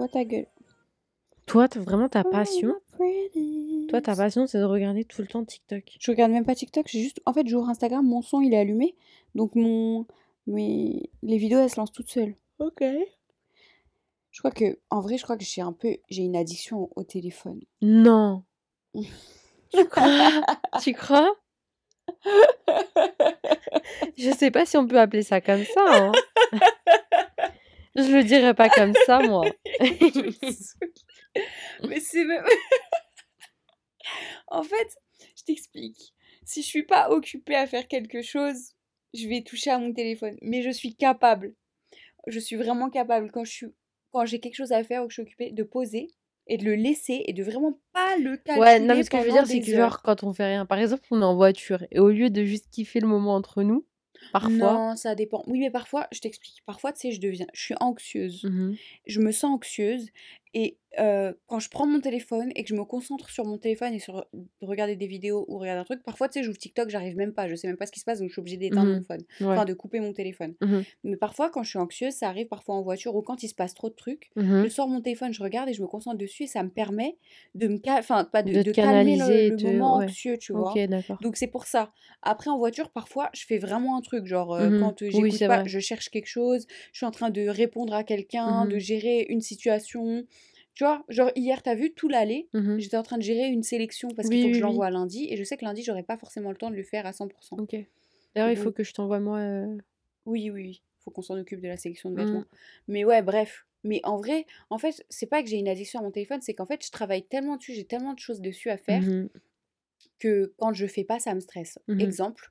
vois ta gueule. Toi, t'as vraiment ta passion? Toi, ta passion, c'est de regarder tout le temps TikTok. Je regarde même pas TikTok, j'ai juste. En fait, j'ouvre Instagram, mon son il est allumé. Donc mon. Mais les vidéos elles se lancent toutes seules. Ok. Je crois que. En vrai, je crois que j'ai un peu. J'ai une addiction au téléphone. Non. tu crois? Tu crois? Je sais pas si on peut appeler ça comme ça. hein. Je le dirais pas comme ça, moi. Mais c'est même. en fait, je t'explique. Si je suis pas occupée à faire quelque chose, je vais toucher à mon téléphone. Mais je suis capable. Je suis vraiment capable quand je suis quand j'ai quelque chose à faire ou que je suis occupée de poser et de le laisser et de vraiment pas le calculer. Ouais, non, mais ce que je veux dire, c'est que genre, quand on fait rien, par exemple, on est en voiture, et au lieu de juste kiffer le moment entre nous, parfois. Non, ça dépend. Oui, mais parfois, je t'explique. Parfois, tu sais, je deviens, je suis anxieuse. Mhm. Je me sens anxieuse et euh, quand je prends mon téléphone et que je me concentre sur mon téléphone et sur de regarder des vidéos ou regarder un truc, parfois, tu sais, j'ouvre TikTok, j'arrive même pas, je sais même pas ce qui se passe, donc je suis obligée d'éteindre mon phone, Ouais. enfin de couper mon téléphone. Mhm. Mais parfois, quand je suis anxieuse, ça arrive parfois en voiture ou quand il se passe trop de trucs, Mhm. je sors mon téléphone, je regarde et je me concentre dessus et ça me permet de me cal- enfin pas de, De calmer le, le moment ouais. anxieux, tu vois. Ok, d'accord. Donc c'est pour ça. Après en voiture, parfois, je fais vraiment un truc, genre euh, quand euh, Oui, j'écoute c'est pas, vrai. je cherche quelque chose, je suis en train de répondre à quelqu'un, de gérer une situation. Tu vois, genre hier, t'as vu tout l'aller, Mhm. j'étais en train de gérer une sélection parce qu'il Oui, faut que oui, je oui. l'envoie lundi et je sais que lundi, j'aurai pas forcément le temps de le faire à 100%. Ok. D'ailleurs, il faut que je t'envoie moi. euh, oui, oui, oui, faut qu'on s'en occupe de la sélection de Mhm. vêtements. Mais ouais, bref. Mais en vrai, en fait, c'est pas que j'ai une addiction à mon téléphone, c'est qu'en fait, je travaille tellement dessus, j'ai tellement de choses dessus à faire mhm. que quand je fais pas, ça me stresse. Exemple,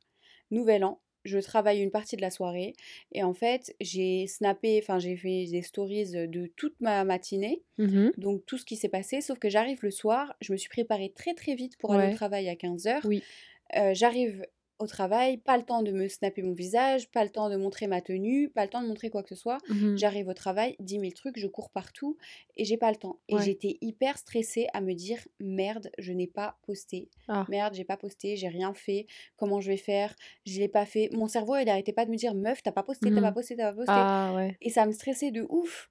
nouvel an, je travaille une partie de la soirée et en fait, j'ai snappé, enfin, j'ai fait des stories de toute ma matinée, Mhm. donc tout ce qui s'est passé, sauf que j'arrive le soir, je me suis préparée très très vite pour aller au travail à 15h. Oui. j'arrive au travail, pas le temps de me snapper mon visage, pas le temps de montrer ma tenue, pas le temps de montrer quoi que ce soit. Mhm. J'arrive au travail, 10 000 trucs, je cours partout et j'ai pas le temps. Et Ouais. j'étais hyper stressée à me dire merde, je n'ai pas posté. Ah. Merde, j'ai pas posté, j'ai rien fait. Comment je vais faire? Je l'ai pas fait. Mon cerveau, il arrêtait pas de me dire meuf, t'as pas posté, t'as pas Mhm. posté, t'as pas posté. Ah ouais. Et ça me stressait de ouf.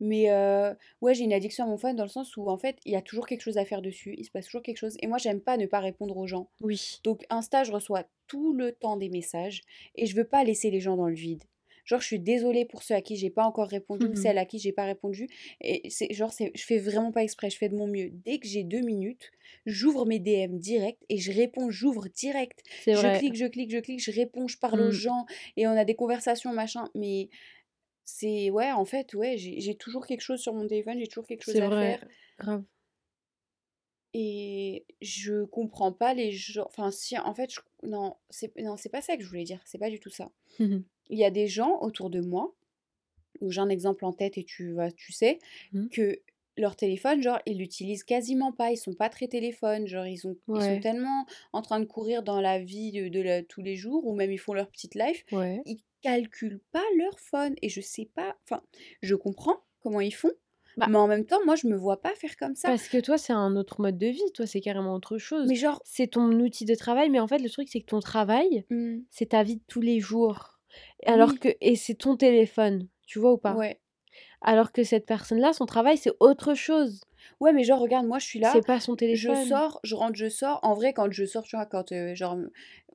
Mais euh, ouais, j'ai une addiction à mon phone dans le sens où en fait, il y a toujours quelque chose à faire dessus, il se passe toujours quelque chose. Et moi, j'aime pas ne pas répondre aux gens. Oui. Donc Insta, je reçois tout le temps des messages et je veux pas laisser les gens dans le vide. Genre, je suis désolée pour ceux à qui j'ai pas encore répondu ou Mhm. celles à qui j'ai pas répondu. Et c'est genre, je fais vraiment pas exprès, je fais de mon mieux. Dès que j'ai deux minutes, j'ouvre mes DM direct et je réponds, j'ouvre direct. Je clique, je clique, je clique, je réponds, je parle aux Mm. gens et on a des conversations, machin. Mais c'est, ouais, en fait, ouais, j'ai, toujours quelque chose sur mon téléphone, j'ai toujours quelque chose à vrai. faire. Grave. Et je comprends pas les gens. Enfin, si, en fait, je... non, c'est non, c'est pas ça que je voulais dire. C'est pas du tout ça. Il y a des gens autour de moi, où j'ai un exemple en tête et tu vas, tu sais, Mhm. que leur téléphone, genre, ils l'utilisent quasiment pas. Ils sont pas très téléphone. Genre, ils, ont, ils sont tellement en train de courir dans la vie de, de la- tous les jours, ou même ils font leur petite life, Ouais. ils calculent pas leur phone. Et je sais pas. Enfin, je comprends comment ils font. Bah. Mais en même temps, moi, je me vois pas faire comme ça. Parce que toi, c'est un autre mode de vie. Toi, c'est carrément autre chose. Mais genre. C'est ton outil de travail, mais en fait, le truc, c'est que ton travail, hmm, c'est ta vie de tous les jours. Alors Oui. que, et c'est ton téléphone, tu vois ou pas? Ouais. Alors que cette personne-là, son travail, c'est autre chose. Ouais, mais genre, regarde, moi, je suis là, C'est pas son je téléphone. sors, je rentre, je sors. En vrai, quand je sors, tu vois, quand euh, genre,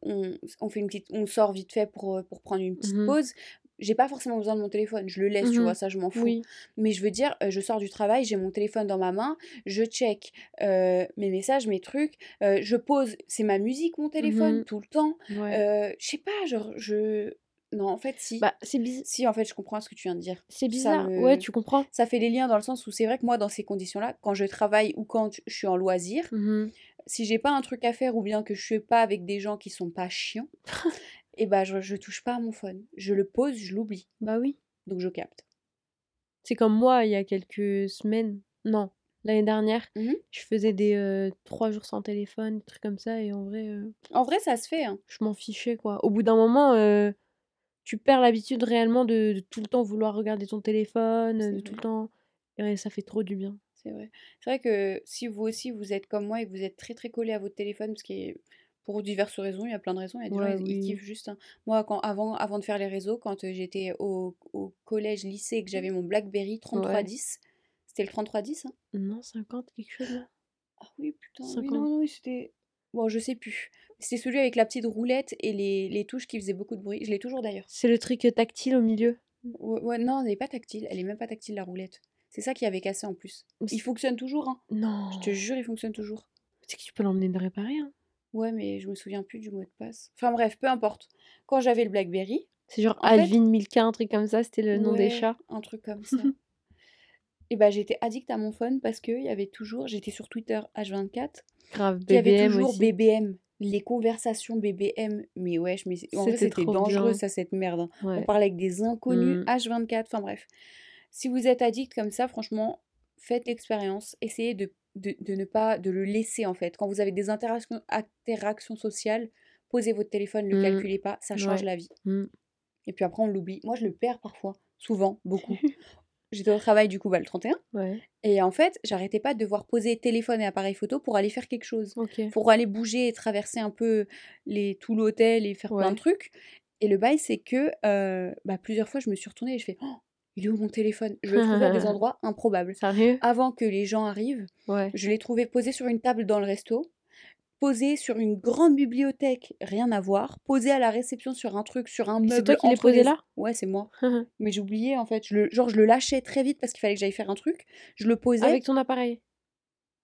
on, on fait une petite, on sort vite fait pour, euh, pour prendre une petite Mhm. pause, j'ai pas forcément besoin de mon téléphone. Je le laisse, tu Mhm. vois, ça, je m'en fous. Oui. Mais je veux dire, euh, je sors du travail, j'ai mon téléphone dans ma main, je check euh, mes messages, mes trucs, euh, je pose, c'est ma musique, mon téléphone, Mhm. tout le temps. Ouais. Euh, je sais pas, genre, je. Non, en fait, si. Bah, c'est biz- Si, en fait, je comprends ce que tu viens de dire. c'est bizarre. me- Ouais, tu comprends Ça fait des liens dans le sens où c'est vrai que moi, dans ces conditions-là, quand je travaille ou quand je suis en loisir, Mhm. si j'ai pas un truc à faire ou bien que je suis pas avec des gens qui sont pas chiants, et ben je, je touche pas à mon phone. Je le pose, je l'oublie. Bah oui. Donc je capte. C'est comme moi, il y a quelques semaines. Non, l'année dernière, Mhm. je faisais des euh, trois jours sans téléphone, des trucs comme ça, et en vrai, euh, En vrai, ça se fait. hein. je m'en fichais, quoi. Au bout d'un moment, euh, tu perds l'habitude réellement de, de tout le temps vouloir regarder ton téléphone, tout le temps. Et ça fait trop du bien. C'est vrai. C'est vrai que si vous aussi vous êtes comme moi et que vous êtes très très collé à votre téléphone, parce que pour diverses raisons, il y a plein de raisons, il y a des Ouais, gens ils, ils oui. kiffent juste. hein. Moi, quand, avant, avant de faire les réseaux, quand j'étais au, au collège, lycée, et que j'avais mon BlackBerry 3310, C'était le 3310, hein Non, 50, quelque chose là. Ah oui, putain. Oui, 50. non, non, oui, c'était. Bon, je sais plus. C'était celui avec la petite roulette et les, les touches qui faisaient beaucoup de bruit. Je l'ai toujours d'ailleurs. C'est le truc euh, tactile au milieu. Ouais, ouais, non, elle n'est pas tactile. Elle est même pas tactile, la roulette. C'est ça qui avait cassé en plus. Il fonctionne toujours, hein. Non. Je te jure, il fonctionne toujours. Tu sais que tu peux l'emmener de réparer. Hein. Ouais, mais je me souviens plus du mot de passe. Enfin bref, peu importe. Quand j'avais le Blackberry, C'est genre En fait- Alvin Milka, un truc comme ça, c'était le nom des chats. un truc comme ça. Et bah j'étais addict à mon phone parce qu'il y avait toujours, j'étais sur Twitter H24, Grave, il y avait BBM toujours aussi. BBM, les conversations BBM. Mais ouais, je me... en vrai C'était dangereux bien. ça cette merde. hein. On parlait avec des inconnus Mm. H24, enfin bref. Si vous êtes addict comme ça, franchement, faites l'expérience, essayez de, de, de ne pas de le laisser en fait. Quand vous avez des interactions, interactions sociales, posez votre téléphone, ne le Mm. calculez pas, ça change Ouais. la vie. Mm. Et puis après on l'oublie. Moi je le perds parfois, souvent, beaucoup. J'étais au travail du coup bah, le 31 Ouais, et en fait j'arrêtais pas de devoir poser téléphone et appareil photo pour aller faire quelque chose pour aller bouger et traverser un peu les, tout l'hôtel et faire plein Ouais. de trucs. Et le bail, c'est que euh, bah, plusieurs fois, je me suis retournée et je fais oh, il est où mon téléphone? Je le trouvais à des endroits improbables. Sérieux? Avant que les gens arrivent, Ouais. je l'ai trouvé posé sur une table dans le resto, posé sur une grande bibliothèque, rien à voir, posé à la réception sur un truc, sur un meuble. c'est toi qui entre posé les- là? Ouais, c'est moi. Mais j'oubliais en fait. Je le, genre, je le lâchais très vite parce qu'il fallait que j'aille faire un truc. Je le posais. Avec ton appareil?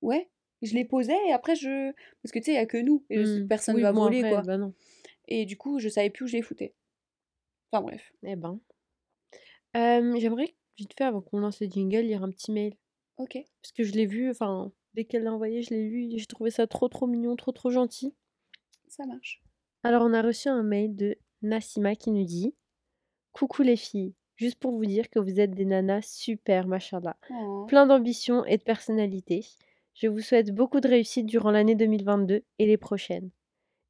Ouais, je les posais et après je. Parce que tu sais, il n'y a que nous. Et je- Mm. personne Oui, va bon, voler après, quoi. Bah non. Et du coup, je savais plus où je les foutais. Enfin bref. Eh ben. Euh, J'aimerais, vite fait, avant qu'on lance le jingle, lire un petit mail. Ok. Parce que je l'ai vu, enfin, dès qu'elle l'a envoyé, je l'ai lu. et J'ai trouvé ça trop, trop mignon, trop, trop gentil. Ça marche. Alors, on a reçu un mail de Nassima qui nous dit Coucou les filles, juste pour vous dire que vous êtes des nanas super, machallah. Oh. Plein d'ambition et de personnalité. Je vous souhaite beaucoup de réussite durant l'année 2022 et les prochaines.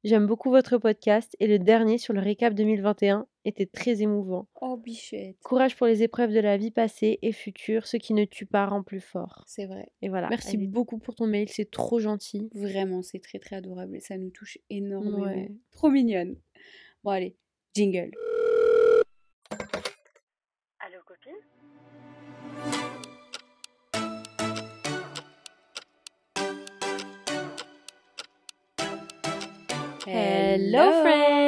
J'aime beaucoup votre podcast et le dernier sur le récap 2021 était très émouvant. Oh, bichette. Courage pour les épreuves de la vie passée et future, ce qui ne tue pas rend plus fort. C'est vrai. Et voilà. Merci est- beaucoup pour ton mail, c'est trop gentil. Vraiment, c'est très très adorable et ça nous touche énormément. Ouais. Trop mignonne. Bon, allez, jingle. Allô copine? Hello friends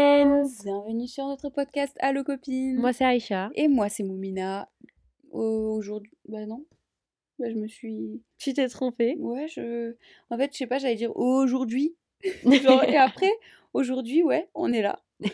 Bienvenue sur notre podcast Allo copine. Moi c'est Aïcha. Et moi, c'est Moumina. Au- Aujourd'hui. Bah non. Bah, je me suis. Tu t'es trompée. Ouais, je. En fait, je sais pas, j'allais dire aujourd'hui. Genre, et après, aujourd'hui, ouais, on est là.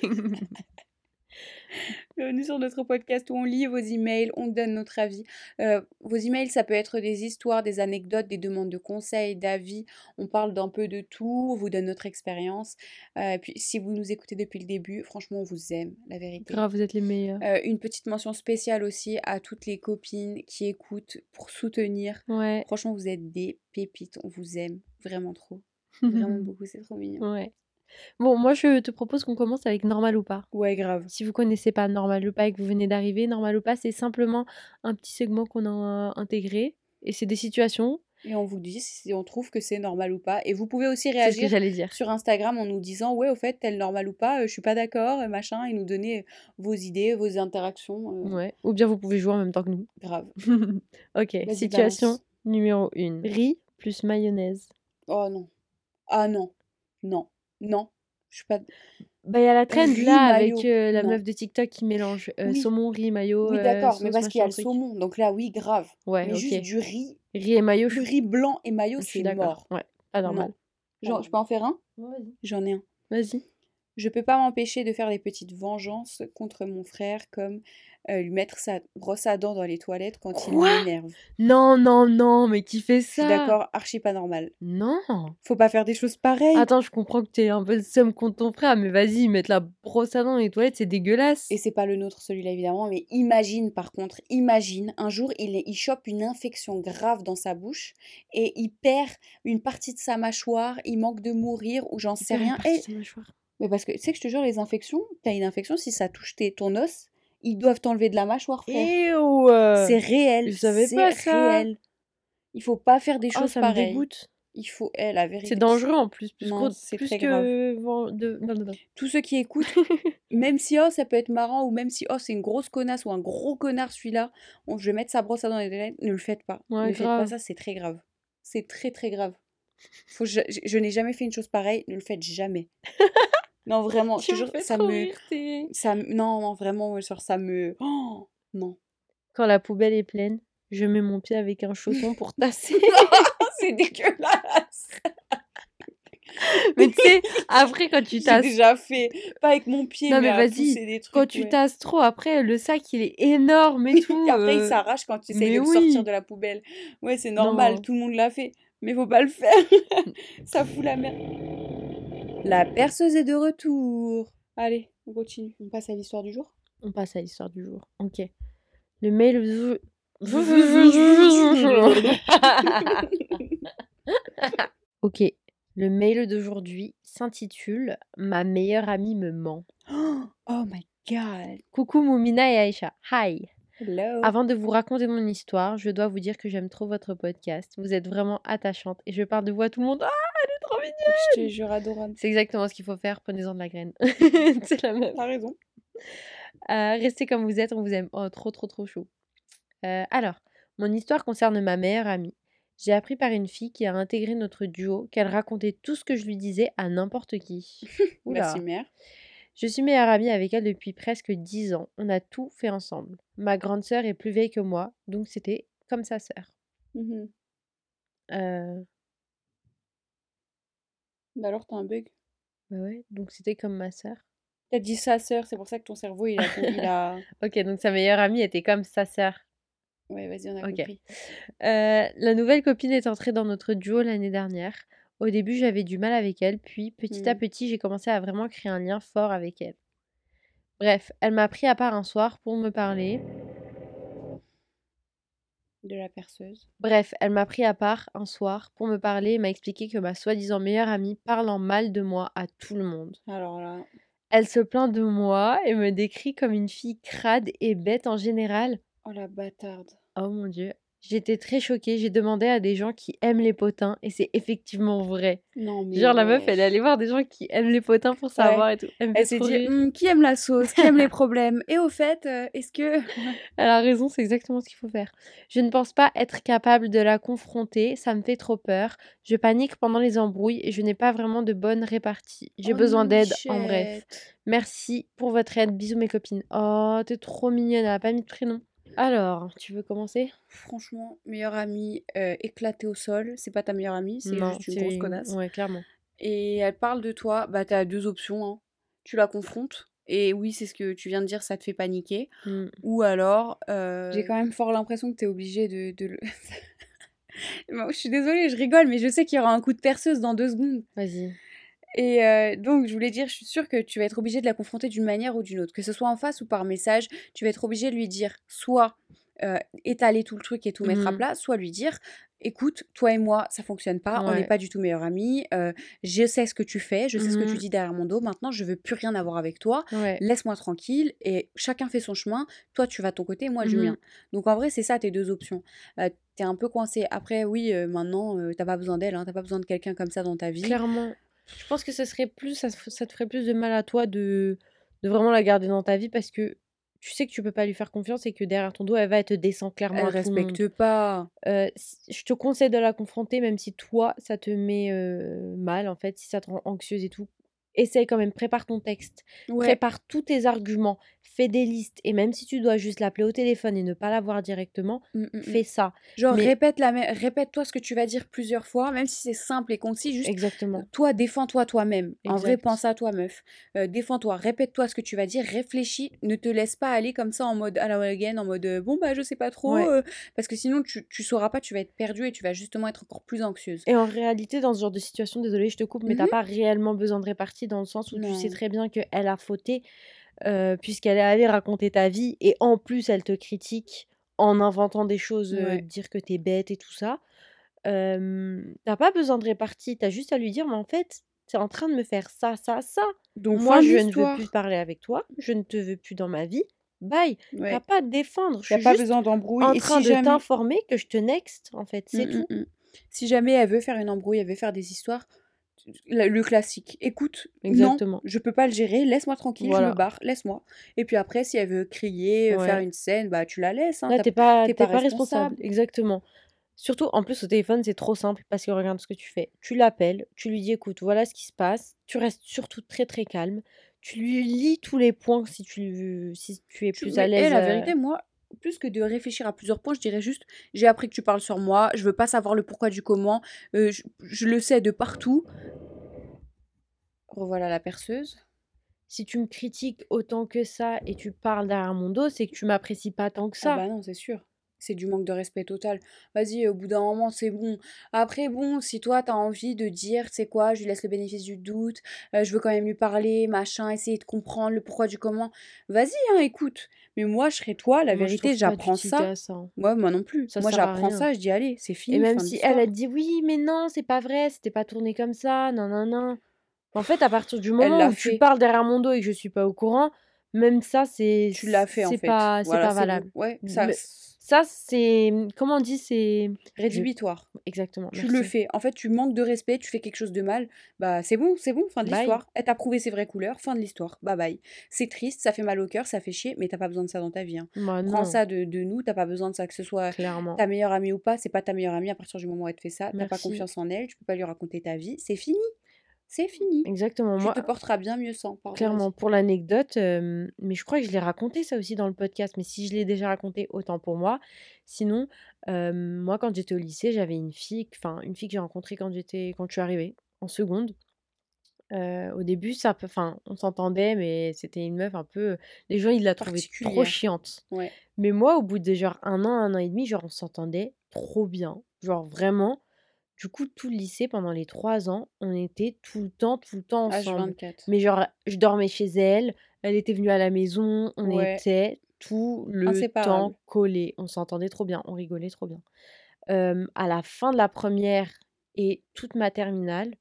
Bienvenue sur notre podcast où on lit vos emails, on donne notre avis. Euh, vos emails, ça peut être des histoires, des anecdotes, des demandes de conseils, d'avis. On parle d'un peu de tout, on vous donne notre expérience. Euh, et puis, si vous nous écoutez depuis le début, franchement, on vous aime, la vérité. Grave, vous êtes les meilleurs. Euh, une petite mention spéciale aussi à toutes les copines qui écoutent pour soutenir. Ouais. Franchement, vous êtes des pépites, on vous aime vraiment trop. Vraiment beaucoup, c'est trop mignon. ouais. Bon, moi je te propose qu'on commence avec normal ou pas. Ouais, grave. Si vous connaissez pas Normal ou pas et que vous venez d'arriver, Normal ou pas, c'est simplement un petit segment qu'on a intégré. Et c'est des situations. Et on vous dit si on trouve que c'est normal ou pas. Et vous pouvez aussi C'est ce que réagir dire. sur Instagram en nous disant ouais au fait tel normal ou pas euh, je suis pas d'accord euh, machin et nous donner euh, vos idées vos interactions euh, Ouais. Ou bien vous pouvez jouer en même temps que nous. grave ok. Situation balance. numéro 1. Riz plus mayonnaise. oh non ah non non non je suis pas Bah, il y a la trend Riz, là mayo. avec euh, la Non. meuf de TikTok qui mélange euh, Oui. saumon, riz, mayo. oui euh, d'accord mais parce qu'il y a le truc. saumon donc là oui grave Ouais, mais ok. juste du riz Riz et je du riz blanc et suis c'est mort Ouais, pas normal. Genre, je peux en faire un? Vas-y. j'en ai un Vas-y. Je peux pas m'empêcher de faire des petites vengeances contre mon frère, comme euh, lui mettre sa brosse à dents dans les toilettes quand il m'énerve. Non, non, non, mais qui fait Je suis ça? d'accord, archi pas normal. Non. Faut pas faire des choses pareilles. Attends, je comprends que t'es un peu seum contre ton frère, mais vas-y, mettre la brosse à dents dans les toilettes, c'est dégueulasse. Et c'est pas le nôtre celui-là évidemment, mais imagine par contre, imagine, un jour il, est- il chope une infection grave dans sa bouche et il perd une partie de sa mâchoire, il manque de mourir ou j'en sais rien. Et... Mais parce que tu sais que je te jure, les infections, t'as une infection, si ça touche tes- ton os, ils doivent t'enlever de la mâchoire, frère. Euh, C'est réel. je savais pas ça. réel. Il faut pas faire des oh, choses ça me pareilles. dégoûte. Il faut, eh, la vérité. C'est dangereux en plus, plus, Non, c'est plus très que ven- de... non, non, non. Tous ceux qui écoutent, même si oh ça peut être marrant ou même si oh c'est une grosse connasse ou un gros connard celui-là, on, je vais mettre sa brosse à dents dans les dents, ne le faites pas. Ouais, ne faites pas grave. ça, c'est très grave. C'est très très grave. Faut, je je, je n'ai jamais fait une chose pareille, ne le faites jamais. non vraiment, je te Tu fais ça trop me, rire, ça me- non non vraiment, genre ça me, oh non, Quand la poubelle est pleine, je mets mon pied avec un chausson pour tasser. c'est dégueulasse. Mais tu sais, après quand tu J'ai tasses, déjà fait, pas avec mon pied, Non, mais, vas-y, quand tu ouais. tasses trop, après le sac il est énorme et tout. Et après, il euh, s'arrache quand tu essayes de le sortir oui. de la poubelle. Ouais, c'est normal, Non. tout le monde l'a fait. Mais faut pas le faire. Ça fout la merde. La perceuse est de retour. Allez, on continue. On passe à l'histoire du jour. On passe à l'histoire du jour. Ok. Le mail du jour. ok. Le mail d'aujourd'hui s'intitule Ma meilleure amie me ment. Oh my god. Coucou Moumina et Aïcha. Hi. Hello. Avant de vous raconter mon histoire, je dois vous dire que j'aime trop votre podcast. Vous êtes vraiment attachante et je parle de vous à tout le monde. Ah, trop mignonne. Je te jure, adorable. C'est exactement ce qu'il faut faire. Prenez-en de la graine. C'est la même. T'as raison. Euh, restez comme vous êtes, on vous aime. Oh, trop, trop, trop chaud. Euh, alors, mon histoire concerne ma meilleure amie. J'ai appris par une fille qui a intégré notre duo qu'elle racontait tout ce que je lui disais à n'importe qui. Oula. Merci, mère. Je suis meilleure amie avec elle depuis presque 10 ans. On a tout fait ensemble. Ma grande sœur est plus vieille que moi, donc c'était comme sa sœur. Euh, Bah alors, t'as un bug. bah ouais, donc c'était comme ma sœur. T'as dit sa sœur, c'est pour ça que ton cerveau, il a... il a... Ok, donc sa meilleure amie était comme sa sœur. Ouais, vas-y, on a Ok. compris. Euh, la nouvelle copine est entrée dans notre duo l'année dernière. Au début, j'avais du mal avec elle, puis petit à Mm. petit, j'ai commencé à vraiment créer un lien fort avec elle. Bref, elle m'a pris à part un soir pour me parler. De la perceuse. Bref, elle m'a pris à part un soir pour me parler et m'a expliqué que ma soi-disant meilleure amie parle en mal de moi à tout le monde. Alors là... Elle se plaint de moi et me décrit comme une fille crade et bête en général. Oh la bâtarde. Oh mon dieu. J'étais très choquée, j'ai demandé à des gens qui aiment les potins et c'est effectivement vrai. Non, mais... Genre la meuf, elle est allée voir des gens qui aiment les potins pour savoir et tout. Elle s'est dit. Hum, qui aime la sauce, qui aime les problèmes? Et au fait, euh, est-ce que... Elle a raison, c'est exactement ce qu'il faut faire. Je ne pense pas être capable de la confronter, ça me fait trop peur. Je panique pendant les embrouilles et je n'ai pas vraiment de bonne répartie. J'ai Oh besoin d'aide, en bref. Merci pour votre aide, bisous mes copines. Oh, t'es trop mignonne, elle a pas mis de prénom. Alors, tu veux commencer? Franchement, meilleure amie euh, éclatée au sol. C'est pas ta meilleure amie, c'est juste une grosse connasse. Ouais, clairement. Et elle parle de toi, bah t'as deux options. hein. Tu la confrontes, et oui, c'est ce que tu viens de dire, ça te fait paniquer. Mm. Ou alors, euh, j'ai quand même fort l'impression que t'es obligé de, de le... Bon, je suis désolée, je rigole, mais je sais qu'il y aura un coup de perceuse dans deux secondes. Vas-y. Et euh, donc, je voulais dire, je suis sûre que tu vas être obligé de la confronter d'une manière ou d'une autre. Que ce soit en face ou par message, tu vas être obligé de lui dire soit euh, étaler tout le truc et tout mettre à Mhm. plat, soit lui dire écoute, toi et moi, ça fonctionne pas, on n'est pas du tout meilleurs amis, euh, je sais ce que tu fais, je sais ce que tu Mhm. dis derrière mon dos, maintenant je veux plus rien avoir avec toi, Ouais. laisse-moi tranquille et chacun fait son chemin, toi tu vas de ton côté, moi je Mhm. mien. Donc en vrai, c'est ça tes deux options. Euh, T'es un peu coincé. Après, oui, euh, maintenant, t'as pas besoin d'elle, hein, t'as pas besoin de quelqu'un comme ça dans ta vie. Clairement. Je pense que ça serait plus, ça, te ferait plus de mal à toi de, de vraiment la garder dans ta vie parce que tu sais que tu peux pas lui faire confiance et que derrière ton dos, elle va te descendre clairement Elle à monde. respecte pas. Euh, je te conseille de la confronter, même si toi, ça te met euh, mal, en fait, si ça te rend anxieuse et tout. Essaye quand même, prépare ton texte, Ouais. prépare tous tes arguments, fais des listes, et même si tu dois juste l'appeler au téléphone et ne pas la voir directement, Mm, mm, mm. fais ça. Genre, Mais- répète la répète-toi ce que tu vas dire plusieurs fois, même si c'est simple et concis, juste Exactement. toi, défends-toi toi-même. En vrai, pense à toi, meuf. Euh, défends-toi, répète-toi ce que tu vas dire, réfléchis, ne te laisse pas aller comme ça en mode à la again, en mode euh, bon, bah, je sais pas trop, Ouais. euh, parce que sinon, tu, tu sauras pas, tu vas être perdue et tu vas justement être encore plus anxieuse. Et en réalité, dans ce genre de situation, désolée, je te coupe, mais t'as Mhm. pas réellement besoin de dans le sens où tu sais très bien qu'elle a fauté, euh, puisqu'elle est allée raconter ta vie, et en plus, elle te critique en inventant des choses, euh, dire que t'es bête et tout ça. Euh, t'as pas besoin de répartie, t'as juste à lui dire, mais en fait, t'es en train de me faire ça, ça, ça. Donc, Moi, je ne veux plus parler avec toi, je ne te veux plus dans ma vie. Bye. Ouais. T'as pas à te défendre. Je suis pas juste besoin d'embrouille. en et train si de jamais... t'informer que je te next, en fait, c'est Mm, tout. mm, mm. Si jamais elle veut faire une embrouille, elle veut faire des histoires, le classique. Écoute, Exactement. non, je peux pas le gérer, laisse-moi tranquille, je me barre, laisse-moi. Et puis après, si elle veut crier, euh, faire une scène, bah tu la laisses. Hein, Là, t'es pas, pas pas responsable. Exactement. Surtout, en plus, au téléphone, c'est trop simple parce que regarde ce que tu fais. Tu l'appelles, tu lui dis, écoute, voilà ce qui se passe. Tu restes surtout très, très calme. Tu lui lis tous les points si tu, si tu es Tu- plus à l'aise. la euh, vérité, moi, plus que de réfléchir à plusieurs points, je dirais juste, j'ai appris que tu parles sur moi, je veux pas savoir le pourquoi du comment, euh, je, je le sais de partout. Revoilà la perceuse. Si tu me critiques autant que ça et tu parles derrière mon dos, c'est que tu m'apprécies pas tant que Ah ça. bah non, c'est sûr. C'est du manque de respect total. Vas-y, au bout d'un moment, c'est bon. Après, bon, si toi, t'as envie de dire, tu sais quoi, je lui laisse le bénéfice du doute, euh, je veux quand même lui parler, machin, essayer de comprendre le pourquoi du comment, vas-y, hein, écoute. Mais moi, je serais toi, la Moi, vérité, j'apprends ça. ça. Moi, moi non plus. Ça moi, j'apprends ça, je dis, allez, c'est fini. Et même fin si elle, te dit oui, mais non, c'est pas vrai, c'était pas tourné comme ça, non, non, non. En fait, à partir du moment où tu parles derrière mon dos et que je suis pas au courant, même ça, c'est Tu l'as fait, en c'est fait. pas, c'est pas bon. valable. Ouais, ça, Mais Ça, c'est. Comment on dit C'est. rédhibitoire. Exactement. Tu le fais. En fait, tu manques de respect, tu fais quelque chose de mal. Bah, c'est bon, c'est bon, fin de l'histoire. Elle t'a prouvé ses vraies couleurs, fin de l'histoire. Bye bye. C'est triste, ça fait mal au cœur, ça fait chier, mais t'as pas besoin de ça dans ta vie. hein. Bah, Prends non, ça de, de nous, t'as pas besoin de ça, que ce soit clairement. ta meilleure amie ou pas, c'est pas ta meilleure amie à partir du moment où elle te fait ça. T'as pas confiance en elle, tu peux pas lui raconter ta vie, c'est fini. C'est fini. Exactement. Tu Moi, te porteras bien mieux sans. Pardon, clairement, pour l'anecdote, euh, mais je crois que je l'ai raconté ça aussi dans le podcast, mais si je l'ai déjà raconté, autant pour moi. Sinon, euh, moi, quand j'étais au lycée, j'avais une fille, enfin, une fille que j'ai rencontrée quand j'étais, quand je suis arrivée, en seconde. Euh, au début, ça, enfin, on s'entendait, mais c'était une meuf un peu. Les gens, ils la trouvaient trop chiante. Ouais. Mais moi, au bout de genre un an, un an et demi, genre, on s'entendait trop bien. Genre, vraiment. Du coup, tout le lycée, pendant les trois ans, on était tout le temps, tout le temps ensemble. H24. Mais genre, je dormais chez elle, elle était venue à la maison, on Ouais. était tout le temps collés. On s'entendait trop bien, on rigolait trop bien. Euh, à la fin de la première et toute ma terminale,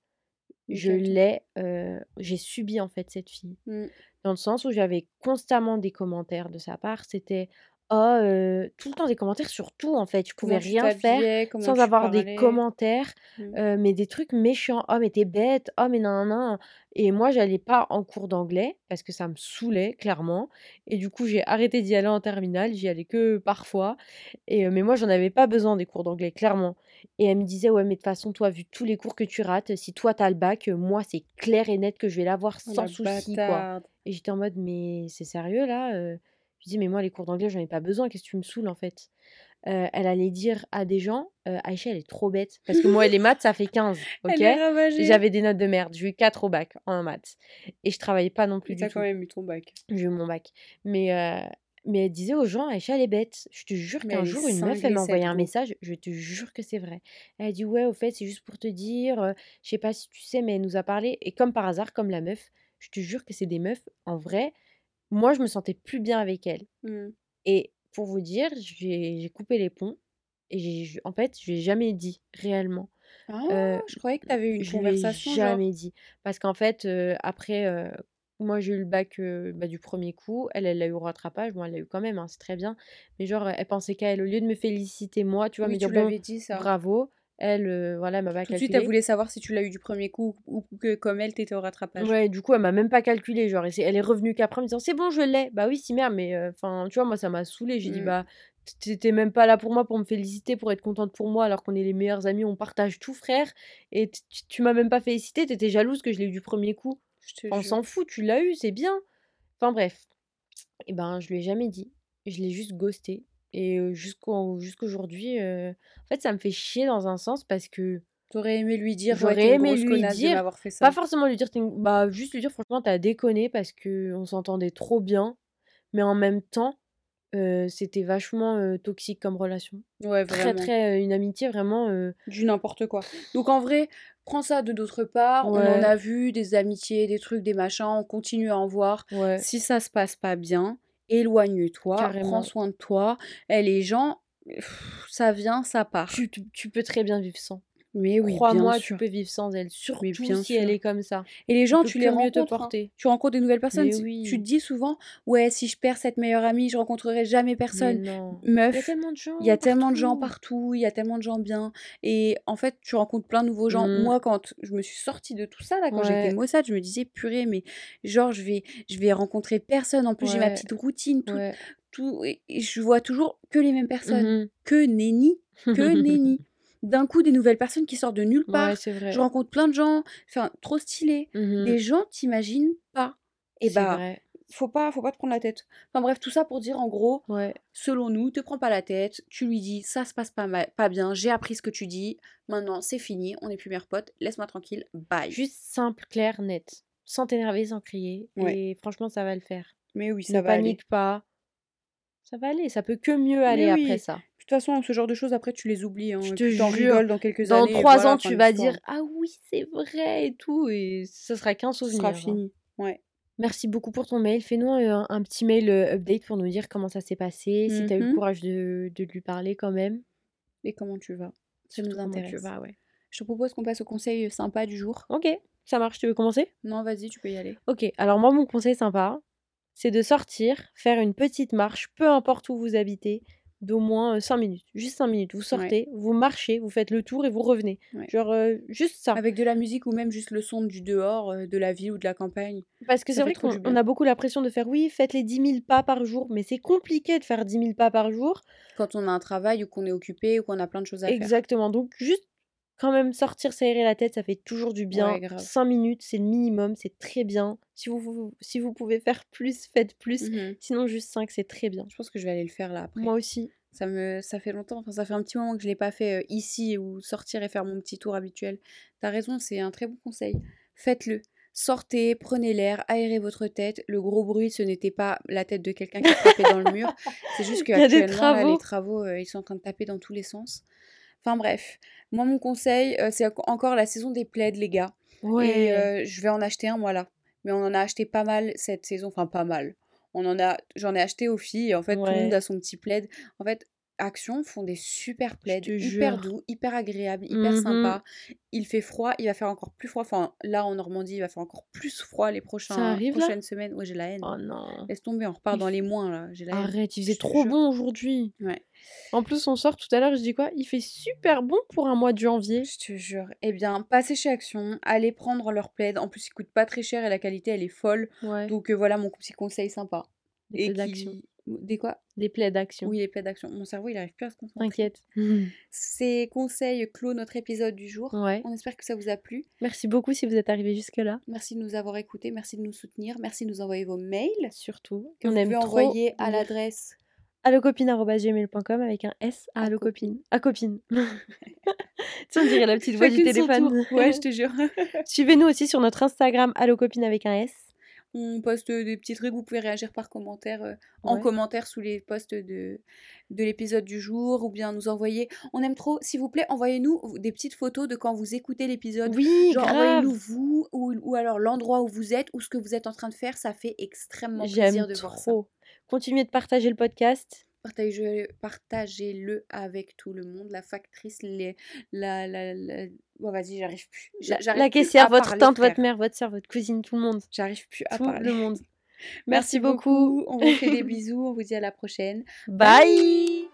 je l'ai, euh, j'ai subi en fait cette fille. Mm. Dans le sens où j'avais constamment des commentaires de sa part. C'était oh, euh, tout le temps des commentaires sur tout en fait. Je pouvais Comment tu rien faire sans avoir des commentaires, Mm. euh, mais des trucs méchants. Oh, mais t'es bête. Oh, mais non, non. Et moi, j'allais pas en cours d'anglais parce que ça me saoulait, clairement. Et du coup, j'ai arrêté d'y aller en terminale. J'y allais que parfois. Et, euh, mais moi, j'en avais pas besoin des cours d'anglais, clairement. Et elle me disait, ouais, mais de toute façon, toi, vu tous les cours que tu rates, si toi, t'as le bac, moi, c'est clair et net que je vais l'avoir Oh, sans la souci, quoi. Et j'étais en mode, mais c'est sérieux là Je dis, mais moi, les cours d'anglais, j'en ai pas besoin, qu'est-ce que tu me saoules en fait? Euh, Elle allait dire à des gens, euh, Aïcha, elle est trop bête. Parce que moi, les maths, ça fait 15, ok? J'avais des notes de merde, j'ai eu 4 au bac en maths. Et je travaillais pas non plus t'as tout. quand même eu ton bac. J'ai eu mon bac. Mais, euh, mais elle disait aux gens, Aïcha, elle est bête. Je te jure qu'un jour, une meuf, elle m'a envoyé un message, je te jure que c'est vrai. Elle a dit, ouais, au fait, c'est juste pour te dire, euh, je sais pas si tu sais, mais elle nous a parlé. Et comme par hasard, comme la meuf, je te jure que c'est des meufs, en vrai, moi, je me sentais plus bien avec elles. Mm. Et pour vous dire, j'ai coupé les ponts. Et je- en fait, je lui ai jamais dit, réellement. Ah, Euh, je croyais que t'avais eu une je conversation, genre. jamais dit. Parce qu'en fait, euh, après, euh, moi, j'ai eu le bac bah, du premier coup. Elle, elle l'a eu au rattrapage. Bon, elle l'a eu quand même, hein, c'est très bien. Mais genre, elle pensait qu'elle, au lieu de me féliciter, moi, tu vois, Oui, me tu dire, bon, dit ça. bravo, elle, euh, voilà, elle m'a pas Tout de suite, elle calculé. voulait savoir si tu l'as eu du premier coup ou que comme elle, t'étais au rattrapage. Ouais, du coup, elle m'a même pas calculé. Genre, elle est revenue qu'après en me disant, c'est bon, je l'ai. Bah oui, si merde, mais enfin, tu vois, moi, ça m'a saoulé. J'ai dit, Mm. bah, t'étais même pas là pour moi, pour me féliciter, pour être contente pour moi, alors qu'on est les meilleurs amis, on partage tout, frère. Et tu m'as même pas félicité, t'étais jalouse que je l'ai eu du premier coup. On s'en fout, tu l'as eu, c'est bien. Enfin, bref. Et ben, je lui ai jamais dit. Je l'ai juste ghosté. Et euh, jusqu'au- jusqu'aujourd'hui, euh, en fait, ça me fait chier dans un sens parce que T'aurais aimé lui dire, j'aurais aimé lui dire, fait pas ça. forcément lui dire, une- bah, juste lui dire, franchement, t'as déconné parce que on s'entendait trop bien, mais en même temps, euh, c'était vachement toxique comme relation. Ouais, Très, vraiment. très, euh, une amitié vraiment. Du n'importe quoi. Donc en vrai, prends ça de d'autre part. On en a vu des amitiés, des trucs, des machins. On continue à en voir. ouais, Si ça se passe pas bien, éloigne-toi, prends soin de toi. Et les gens, ça vient, ça part. Tu, tu- tu peux très bien vivre sans. Mais oui, Crois-moi, tu peux vivre sans elle, surtout bien si elle est comme ça. Et les gens, tu les mieux te rencontres. hein. porter. Tu rencontres des nouvelles personnes. Tu te dis souvent, ouais, si je perds cette meilleure amie, je rencontrerai jamais Mais personne. non. Il y Meuf, a tellement de gens il y a tellement de gens partout. partout, il y a tellement de gens bien. Et en fait, tu rencontres plein de nouveaux gens. Mm. Moi, quand je me suis sortie de tout ça, là, quand Ouais. j'étais maussade, je me disais, purée, mais genre, je vais, je vais rencontrer personne. En plus, j'ai ma petite routine, tout, Ouais. tout. Et je vois toujours que les mêmes personnes. Mhm. Que nenni, que nenni. D'un coup, des nouvelles personnes qui sortent de nulle part. Ouais, vrai. Je rencontre plein de gens, enfin, trop stylés. Mhm. Des gens, t'imagines pas. Et C'est bah, vrai. faut pas, faut pas te prendre la tête. Enfin bref, tout ça pour dire en gros, Ouais. selon nous, te prends pas la tête, tu lui dis ça se passe pas, ma- pas bien, j'ai appris ce que tu dis, maintenant c'est fini, on n'est plus meilleurs potes, laisse-moi tranquille, bye. Juste simple, clair, net. Sans t'énerver, sans crier. Ouais. Et franchement, ça va le faire. Mais oui, ne ça va aller. panique pas. Ça va aller. Ça peut que mieux aller oui. après ça. De toute façon, ce genre de choses, après, tu les oublies. Hein, Je te jure, rigoles dans quelques Dans années. et trois voilà, ans, tu vas dire Ah oui, c'est vrai et tout. Et ce sera qu'un Ce souvenir. sera hein. fini. Ouais. Merci beaucoup pour ton mail. Fais-nous un, un petit mail euh, update pour nous dire comment ça s'est passé, si tu as eu le Mhm. courage de, de lui parler quand même. Et comment tu vas Ça nous tu intéresse. vas, ouais. Je te propose qu'on passe au conseil sympa du jour. Ok, ça marche. Tu veux commencer? Non, vas-y, tu peux y aller. Ok, alors moi, mon conseil sympa, c'est de sortir, faire une petite marche, peu importe où vous habitez, d'au moins 5 minutes. Juste 5 minutes. Vous sortez, vous marchez, vous faites le tour et vous revenez. Ouais. Genre, euh, juste ça. Avec de la musique ou même juste le son du dehors, euh, de la ville ou de la campagne. Parce que c'est vrai qu'on a beaucoup la pression de faire, oui, faites les 10 000 pas par jour, mais c'est compliqué de faire 10 000 pas par jour. Quand on a un travail ou qu'on est occupé ou qu'on a plein de choses à faire. Exactement. Donc, juste quand même sortir, s'aérer la tête, ça fait toujours du bien. Ouais, grave. 5 minutes, c'est le minimum, c'est très bien. Si vous, vous- si vous pouvez faire plus, faites plus. Mhm. Sinon, juste 5, c'est très bien. Je pense que je vais aller le faire là après. Moi aussi. Ça me ça fait longtemps, enfin ça fait un petit moment que je l'ai pas fait euh, ici ou sortir et faire mon petit tour habituel. T'as raison, c'est un très bon conseil. Faites-le. Sortez, prenez l'air, aérez votre tête. Le gros bruit, ce n'était pas la tête de quelqu'un qui frappait dans le mur. C'est juste qu'actuellement, les travaux, euh, ils sont en train de taper dans tous les sens. Enfin bref, moi mon conseil, euh, c'est enco- encore la saison des plaids, les gars. Ouais. Et euh, je vais en acheter un, moi là. Mais on en a acheté pas mal cette saison, enfin pas mal. On en a, j'en ai acheté aux filles. Et en fait, tout le monde a son petit plaid. En fait, Action font des super plaids, hyper doux, hyper agréables, hyper sympas. Il fait froid, il va faire encore plus froid. Enfin, là en Normandie, il va faire encore plus froid les prochains, arrive, là? prochaines semaines. Ouais, j'ai la haine. Oh non. Laisse tomber, on repart Il dans f- les moins là. La haine. Arrête, il faisait trop bon aujourd'hui. Ouais. En plus, on sort tout à l'heure, je dis quoi? Il fait super bon pour un mois de janvier. Je te jure. Eh bien, passez chez Action, allez prendre leur plaid. En plus, ils coûtent pas très cher et la qualité, elle est folle. Ouais. Donc euh, voilà mon petit conseil sympa. Des Et plaids d'action. qui... Des quoi? Des plaids d'action. Oui, les plaids d'action. Mon cerveau, il arrive plus à se concentrer. T'inquiète. Ces conseils clôt notre épisode du jour. Ouais. On espère que ça vous a plu. Merci beaucoup si vous êtes arrivé jusque-là. Merci de nous avoir écoutés, merci de nous soutenir, merci de nous envoyer vos mails Surtout. que on vous aime pouvez trop envoyer à l'adresse. allocopine.gmail.com avec un S à allocopine. À copine. tu sais, on dirait la petite voix du téléphone. Ouais, je te jure. Suivez-nous aussi sur notre Instagram allocopine avec un S. On poste des petits trucs, vous pouvez réagir par commentaire, euh, en commentaire sous les posts de, de l'épisode du jour, ou bien nous envoyer. On aime trop, s'il vous plaît, envoyez-nous des petites photos de quand vous écoutez l'épisode. Oui, Genre, envoyez-nous vous, ou, ou alors l'endroit où vous êtes, ou ce que vous êtes en train de faire, ça fait extrêmement plaisir de voir ça. Continuez de partager le podcast. Partagez- Partagez-le avec tout le monde, la factrice, les, la, la, la- Oh, vas-y, j'arrive plus. La, j'arrive la plus caissière, votre parler, tante, votre mère, votre soeur, votre cousine, tout le monde. J'arrive plus à Tout parler. le monde. Merci Merci beaucoup. beaucoup. On vous fait des bisous. On vous dit à la prochaine. Bye.